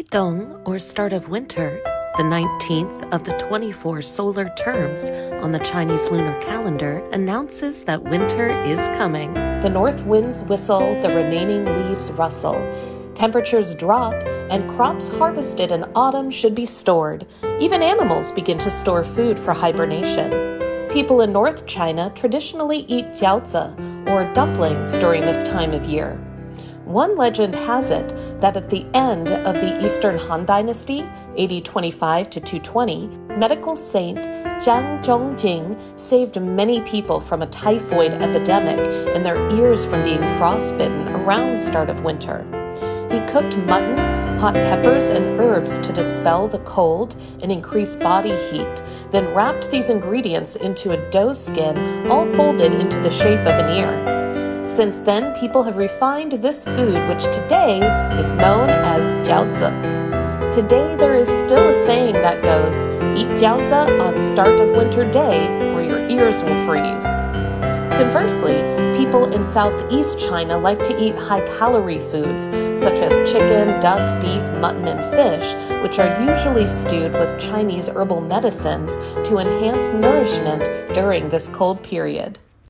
Dong, or start of winter, the 19th of the 24 solar terms on the Chinese lunar calendar, announces that winter is coming. The north winds whistle, the remaining leaves rustle. Temperatures drop, and crops harvested in autumn should be stored. Even animals begin to store food for hibernation. People in North China traditionally eat jiaozi, or dumplings, during this time of year. One legend has it that at the end of the Eastern Han Dynasty, AD 25 to 220, medical saint Zhang Zhongjing saved many people from a typhoid epidemic and their ears from being frostbitten around the start of winter. He cooked mutton, hot peppers, and herbs to dispel the cold and increase body heat, then wrapped these ingredients into a dough skin all folded into the shape of an ear. Since then, people have refined this food, which today is known as jiaozi. Today, there is still a saying that goes, eat jiaozi on start of winter day, or your ears will freeze. Conversely, people in southeast China like to eat high calorie foods such as chicken, duck, beef, mutton, and fish, which are usually stewed with Chinese herbal medicines to enhance nourishment during this cold period.